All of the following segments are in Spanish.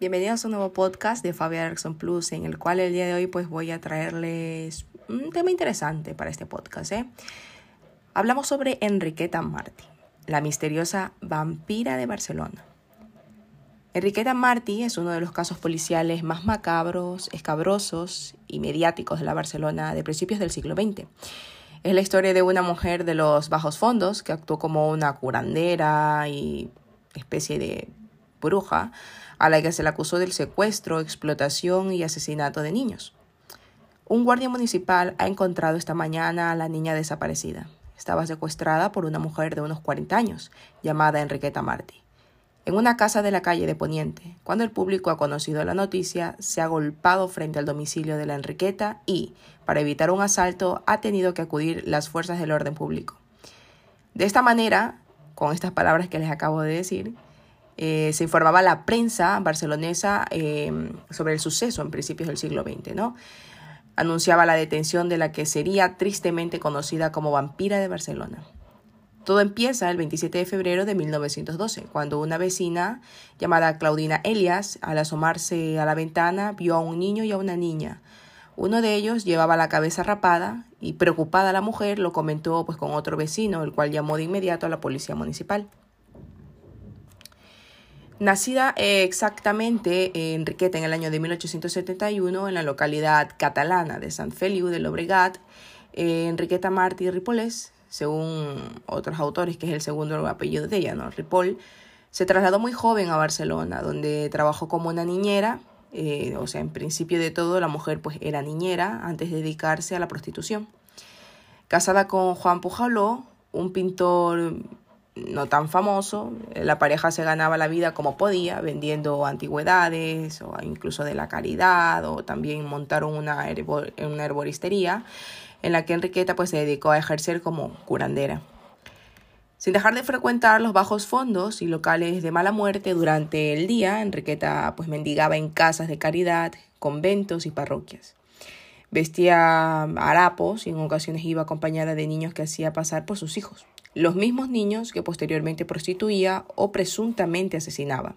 Bienvenidos a un nuevo podcast de Fabia Erickson Plus, en el cual el día de hoy pues voy a traerles un tema interesante para este podcast. ¿eh? Hablamos sobre Enriqueta Martí, la misteriosa vampira de Barcelona. Enriqueta Martí es uno de los casos policiales más macabros, escabrosos y mediáticos de la Barcelona de principios del siglo XX. Es la historia de una mujer de los bajos fondos que actuó como una curandera y especie de bruja a la que se le acusó del secuestro, explotación y asesinato de niños. Un guardia municipal ha encontrado esta mañana a la niña desaparecida. Estaba secuestrada por una mujer de unos 40 años, llamada Enriqueta Martí en una casa de la calle de Poniente. Cuando el público ha conocido la noticia, se ha golpado frente al domicilio de la Enriqueta y, para evitar un asalto, ha tenido que acudir las fuerzas del orden público. De esta manera, con estas palabras que les acabo de decir, eh, se informaba la prensa barcelonesa eh, sobre el suceso en principios del siglo XX, ¿no? Anunciaba la detención de la que sería tristemente conocida como vampira de Barcelona. Todo empieza el 27 de febrero de 1912, cuando una vecina llamada Claudina Elias, al asomarse a la ventana, vio a un niño y a una niña. Uno de ellos llevaba la cabeza rapada y preocupada la mujer lo comentó pues con otro vecino, el cual llamó de inmediato a la policía municipal. Nacida exactamente en Enriqueta en el año de 1871 en la localidad catalana de Sant Feliu de Llobregat, eh, Enriqueta Martí Ripolés según otros autores, que es el segundo apellido de ella, ¿no? Ripoll, se trasladó muy joven a Barcelona, donde trabajó como una niñera, eh, o sea, en principio de todo la mujer pues era niñera antes de dedicarse a la prostitución. Casada con Juan Pujaló, un pintor no tan famoso, la pareja se ganaba la vida como podía, vendiendo antigüedades o incluso de la caridad, o también montaron una, una herboristería en la que Enriqueta pues, se dedicó a ejercer como curandera. Sin dejar de frecuentar los bajos fondos y locales de mala muerte durante el día, Enriqueta pues mendigaba en casas de caridad, conventos y parroquias. Vestía harapos y en ocasiones iba acompañada de niños que hacía pasar por sus hijos, los mismos niños que posteriormente prostituía o presuntamente asesinaba.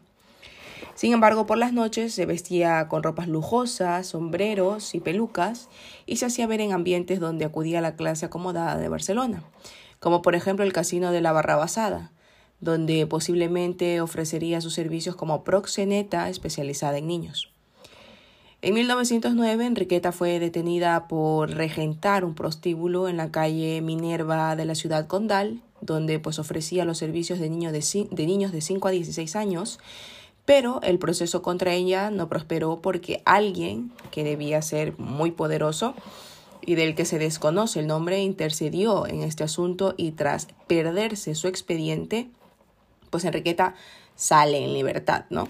Sin embargo, por las noches se vestía con ropas lujosas, sombreros y pelucas y se hacía ver en ambientes donde acudía la clase acomodada de Barcelona, como por ejemplo el casino de la Barrabasada, donde posiblemente ofrecería sus servicios como proxeneta especializada en niños. En 1909, Enriqueta fue detenida por regentar un prostíbulo en la calle Minerva de la ciudad condal, donde pues ofrecía los servicios de, niños de, de niños de 5 a 16 años pero el proceso contra ella no prosperó porque alguien que debía ser muy poderoso y del que se desconoce el nombre intercedió en este asunto y tras perderse su expediente, pues Enriqueta sale en libertad, ¿no?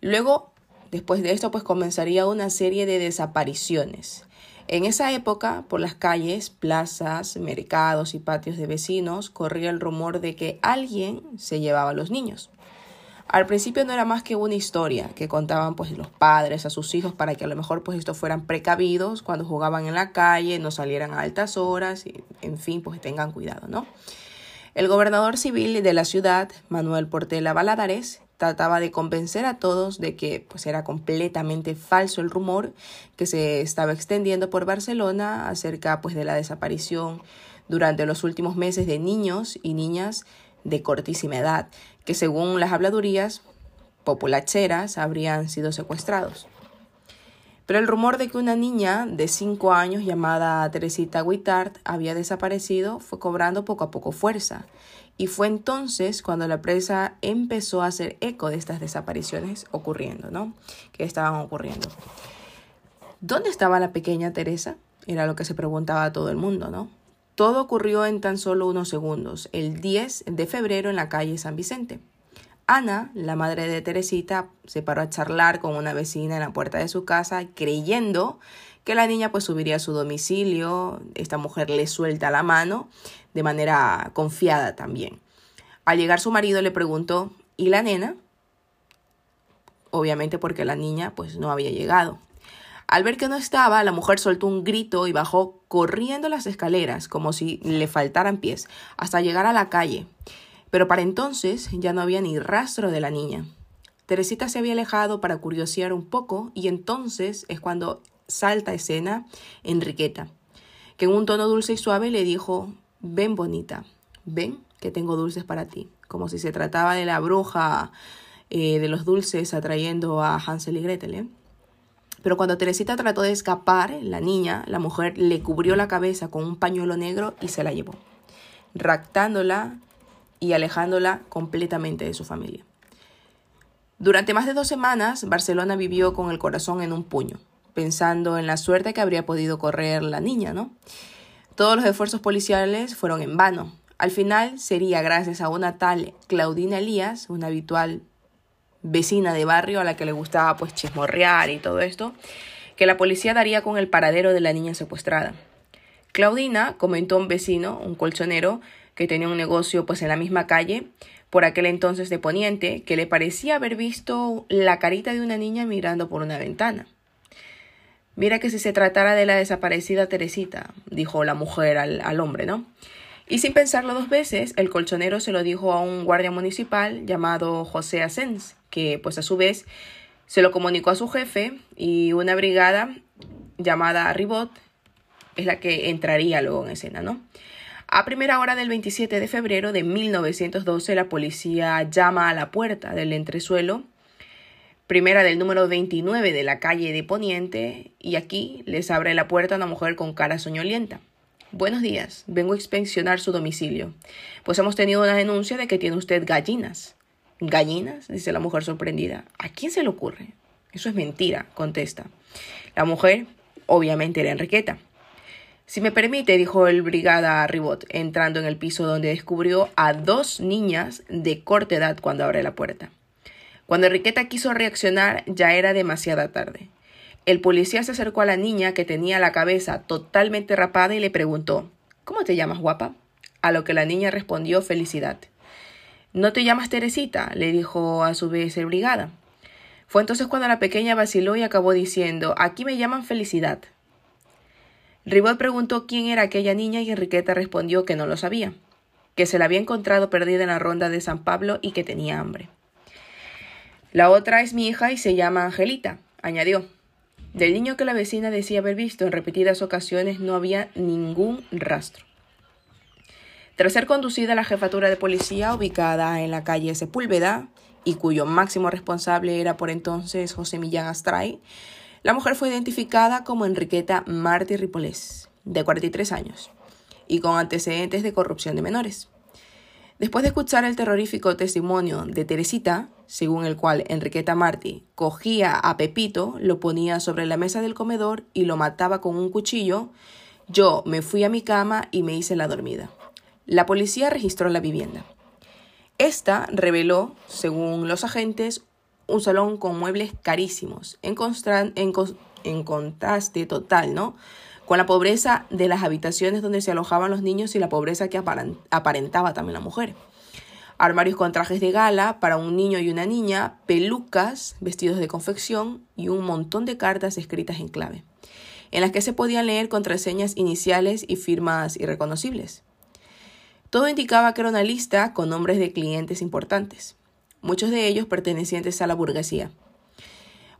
Luego, después de esto, pues comenzaría una serie de desapariciones. En esa época, por las calles, plazas, mercados y patios de vecinos, corría el rumor de que alguien se llevaba a los niños. Al principio no era más que una historia que contaban pues los padres a sus hijos para que a lo mejor pues estos fueran precavidos cuando jugaban en la calle, no salieran a altas horas en fin pues tengan cuidado, ¿no? El gobernador civil de la ciudad, Manuel Portela Baladares, trataba de convencer a todos de que pues era completamente falso el rumor que se estaba extendiendo por Barcelona acerca pues de la desaparición durante los últimos meses de niños y niñas de cortísima edad, que según las habladurías populacheras habrían sido secuestrados. Pero el rumor de que una niña de 5 años llamada Teresita Guitart había desaparecido fue cobrando poco a poco fuerza, y fue entonces cuando la prensa empezó a hacer eco de estas desapariciones ocurriendo, ¿no? Que estaban ocurriendo. ¿Dónde estaba la pequeña Teresa? Era lo que se preguntaba todo el mundo, ¿no? Todo ocurrió en tan solo unos segundos, el 10 de febrero en la calle San Vicente. Ana, la madre de Teresita, se paró a charlar con una vecina en la puerta de su casa, creyendo que la niña pues subiría a su domicilio. Esta mujer le suelta la mano de manera confiada también. Al llegar su marido le preguntó, ¿y la nena? Obviamente porque la niña pues no había llegado. Al ver que no estaba, la mujer soltó un grito y bajó corriendo las escaleras, como si le faltaran pies, hasta llegar a la calle. Pero para entonces ya no había ni rastro de la niña. Teresita se había alejado para curiosear un poco y entonces es cuando salta escena Enriqueta, que en un tono dulce y suave le dijo, ven bonita, ven que tengo dulces para ti, como si se trataba de la bruja eh, de los dulces atrayendo a Hansel y Gretel. ¿eh? Pero cuando Teresita trató de escapar, la niña, la mujer, le cubrió la cabeza con un pañuelo negro y se la llevó, raptándola y alejándola completamente de su familia. Durante más de dos semanas, Barcelona vivió con el corazón en un puño, pensando en la suerte que habría podido correr la niña, ¿no? Todos los esfuerzos policiales fueron en vano. Al final sería gracias a una tal Claudina Elías, una habitual vecina de barrio a la que le gustaba pues chismorrear y todo esto, que la policía daría con el paradero de la niña secuestrada. Claudina comentó a un vecino, un colchonero, que tenía un negocio pues en la misma calle, por aquel entonces de Poniente, que le parecía haber visto la carita de una niña mirando por una ventana. Mira que si se tratara de la desaparecida Teresita, dijo la mujer al, al hombre, ¿no? Y sin pensarlo dos veces, el colchonero se lo dijo a un guardia municipal llamado José Asens, que pues a su vez se lo comunicó a su jefe y una brigada llamada Ribot es la que entraría luego en escena, ¿no? A primera hora del 27 de febrero de 1912, la policía llama a la puerta del entresuelo, primera del número 29 de la calle de Poniente, y aquí les abre la puerta una mujer con cara soñolienta. Buenos días, vengo a inspeccionar su domicilio. Pues hemos tenido una denuncia de que tiene usted gallinas. ¿Gallinas? dice la mujer sorprendida. ¿A quién se le ocurre? Eso es mentira, contesta. La mujer, obviamente, era Enriqueta. Si me permite, dijo el brigada Ribot, entrando en el piso donde descubrió a dos niñas de corta edad cuando abre la puerta. Cuando Enriqueta quiso reaccionar, ya era demasiada tarde. El policía se acercó a la niña que tenía la cabeza totalmente rapada y le preguntó ¿Cómo te llamas, guapa? A lo que la niña respondió felicidad. ¿No te llamas Teresita? le dijo a su vez el brigada. Fue entonces cuando la pequeña vaciló y acabó diciendo Aquí me llaman felicidad. Ribot preguntó quién era aquella niña y Enriqueta respondió que no lo sabía, que se la había encontrado perdida en la ronda de San Pablo y que tenía hambre. La otra es mi hija y se llama Angelita, añadió. Del niño que la vecina decía haber visto en repetidas ocasiones no había ningún rastro. Tras ser conducida a la jefatura de policía ubicada en la calle Sepúlveda, y cuyo máximo responsable era por entonces José Millán Astray, la mujer fue identificada como Enriqueta Martí Ripolés, de 43 años, y con antecedentes de corrupción de menores. Después de escuchar el terrorífico testimonio de Teresita, según el cual Enriqueta Martí cogía a Pepito, lo ponía sobre la mesa del comedor y lo mataba con un cuchillo, yo me fui a mi cama y me hice la dormida. La policía registró la vivienda. Esta reveló, según los agentes, un salón con muebles carísimos, en, en, contraste total, ¿no? Con la pobreza de las habitaciones donde se alojaban los niños y la pobreza que aparentaba también la mujer. Armarios con trajes de gala para un niño y una niña, pelucas, vestidos de confección y un montón de cartas escritas en clave, en las que se podían leer contraseñas iniciales y firmas irreconocibles. Todo indicaba que era una lista con nombres de clientes importantes muchos de ellos pertenecientes a la burguesía.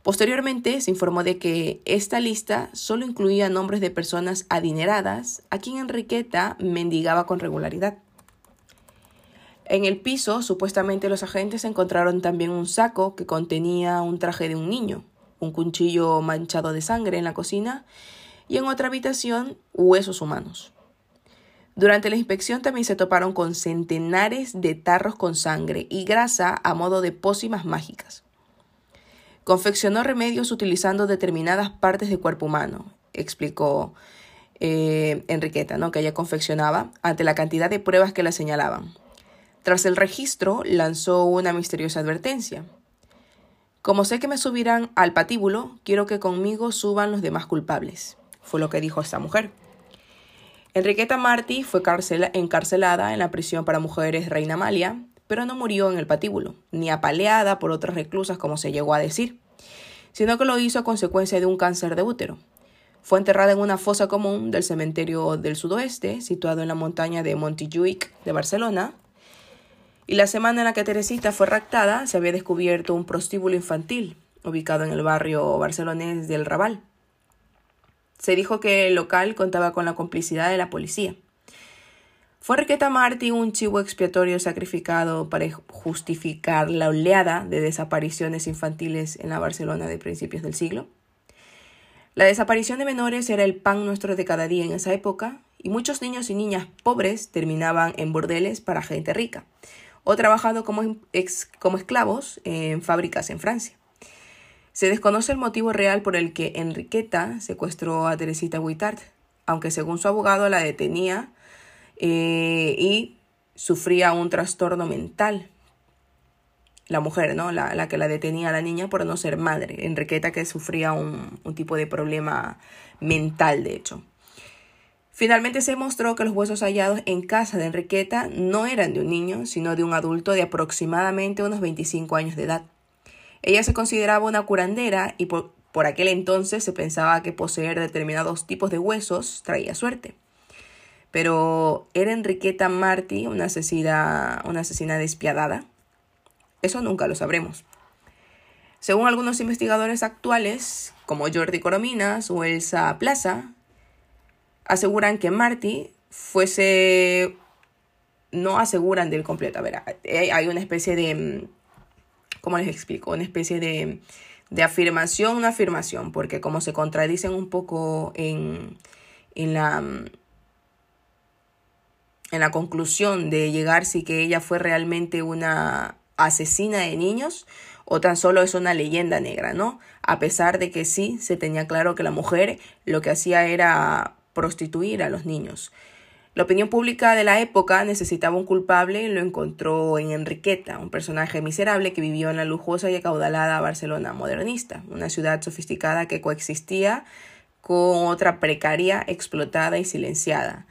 Posteriormente se informó de que esta lista solo incluía nombres de personas adineradas a quien Enriqueta mendigaba con regularidad. En el piso, supuestamente los agentes encontraron también un saco que contenía un traje de un niño, un cuchillo manchado de sangre en la cocina y en otra habitación huesos humanos. Durante la inspección también se toparon con centenares de tarros con sangre y grasa a modo de pócimas mágicas. Confeccionó remedios utilizando determinadas partes del cuerpo humano, explicó eh, Enriqueta, ¿no? que ella confeccionaba, ante la cantidad de pruebas que la señalaban. Tras el registro, lanzó una misteriosa advertencia. Como sé que me subirán al patíbulo, quiero que conmigo suban los demás culpables, fue lo que dijo esta mujer. Enriqueta Martí fue encarcelada en la prisión para mujeres Reina Amalia, pero no murió en el patíbulo, ni apaleada por otras reclusas como se llegó a decir, sino que lo hizo a consecuencia de un cáncer de útero. Fue enterrada en una fosa común del cementerio del sudoeste, situado en la montaña de Montjuic de Barcelona, Y la semana en la que Teresita fue raptada, se había descubierto un prostíbulo infantil ubicado en el barrio barcelonés del Raval. Se dijo que el local contaba con la complicidad de la policía. ¿Fue Enriqueta Martí un chivo expiatorio sacrificado para justificar la oleada de desapariciones infantiles en la Barcelona de principios del siglo? La desaparición de menores era el pan nuestro de cada día en esa época, y muchos niños y niñas pobres terminaban en bordeles para gente rica, o trabajando como, como esclavos en fábricas en Francia. Se desconoce el motivo real por el que Enriqueta secuestró a Teresita Guitart, aunque según su abogado la detenía eh, y sufría un trastorno mental. La mujer, ¿no? La, que la detenía a la niña por no ser madre. Enriqueta que sufría un, un tipo de problema mental, de hecho. Finalmente se mostró que los huesos hallados en casa de Enriqueta no eran de un niño, sino de un adulto de aproximadamente unos 25 años de edad. Ella se consideraba una curandera y por, aquel entonces se pensaba que poseer determinados tipos de huesos traía suerte. Pero ¿era Enriqueta Martí una asesina, una asesina despiadada? Eso nunca lo sabremos. Según algunos investigadores actuales, como Jordi Corominas o Elsa Plaza, aseguran que Marty fuese... No aseguran del completo. A ver, hay una especie de... Mm, ¿Cómo les explico? Una especie de, de afirmación, una afirmación, porque como se contradicen un poco en, en la mm, en la conclusión de llegar si que ella fue realmente una asesina de niños o tan solo es una leyenda negra, ¿no? A pesar de que sí se tenía claro que la mujer lo que hacía era prostituir a los niños. La opinión pública de la época necesitaba un culpable y lo encontró en Enriqueta, un personaje miserable que vivió en la lujosa y acaudalada Barcelona modernista, una ciudad sofisticada que coexistía con otra precaria, explotada y silenciada.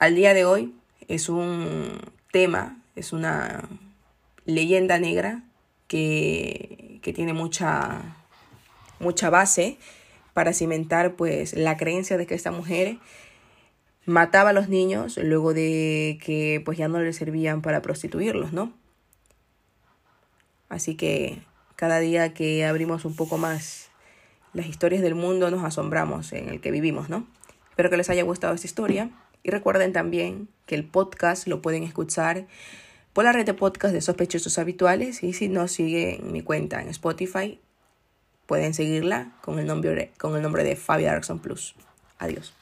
Al día de hoy es un tema, es una leyenda negra que, que tiene mucha, mucha base para cimentar pues la creencia de que esta mujer mataba a los niños luego de que pues ya no les servían para prostituirlos, ¿no? Así que cada día que abrimos un poco más las historias del mundo nos asombramos en el que vivimos, ¿no? Espero que les haya gustado esta historia y recuerden también que el podcast lo pueden escuchar por la red de podcast de sospechosos habituales y si no siguen mi cuenta en Spotify Pueden seguirla con el nombre, con el nombre de Fabi Darkson Plus. Adiós.